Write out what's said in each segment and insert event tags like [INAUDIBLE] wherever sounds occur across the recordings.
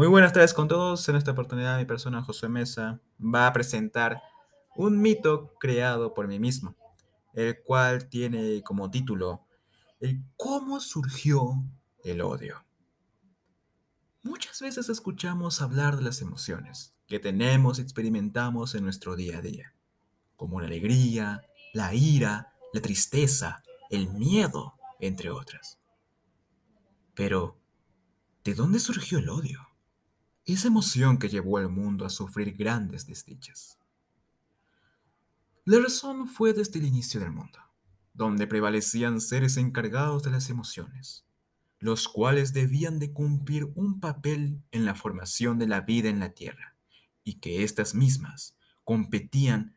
Muy buenas tardes con todos. En esta oportunidad mi persona Josué Mesa va a presentar un mito creado por mí mismo, el cual tiene como título el cómo surgió el odio. Muchas veces escuchamos hablar de las emociones que tenemos y experimentamos en nuestro día a día, como la alegría, la ira, la tristeza, el miedo, entre otras. Pero, ¿de dónde surgió el odio? Esa emoción que llevó al mundo a sufrir grandes desdichas. La razón fue desde el inicio del mundo, donde prevalecían seres encargados de las emociones, los cuales debían de cumplir un papel en la formación de la vida en la tierra, y que éstas mismas competían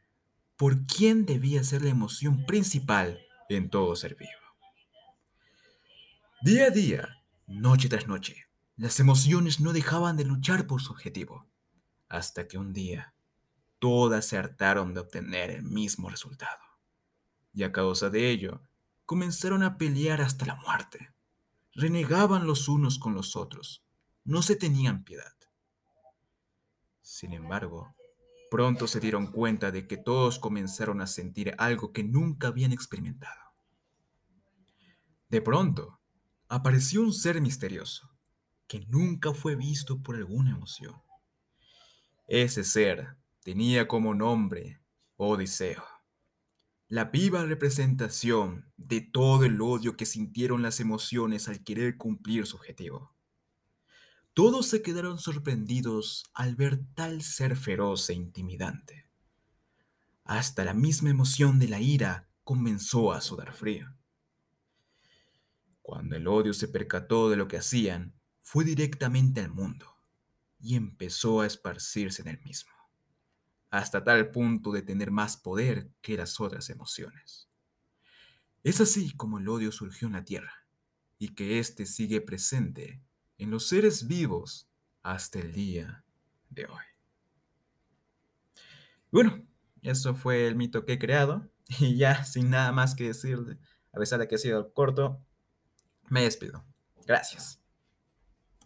por quién debía ser la emoción principal en todo ser vivo. Día a día, noche tras noche, las emociones no dejaban de luchar por su objetivo, hasta que un día todas se hartaron de obtener el mismo resultado. Y a causa de ello, comenzaron a pelear hasta la muerte. Renegaban los unos con los otros, no se tenían piedad. Sin embargo, pronto se dieron cuenta de que todos comenzaron a sentir algo que nunca habían experimentado. De pronto, apareció un ser misterioso, que nunca fue visto por alguna emoción. Ese ser tenía como nombre Odiseo, la viva representación de todo el odio que sintieron las emociones al querer cumplir su objetivo. Todos se quedaron sorprendidos al ver tal ser feroz e intimidante. Hasta la misma emoción de la ira comenzó a sudar frío. Cuando el odio se percató de lo que hacían, fue directamente al mundo y empezó a esparcirse en el mismo, hasta tal punto de tener más poder que las otras emociones. Es así como el odio surgió en la Tierra y que éste sigue presente en los seres vivos hasta el día de hoy. Bueno, eso fue el mito que he creado [LAUGHS] y ya sin nada más que decir, a pesar de que ha sido corto, me despido. Gracias.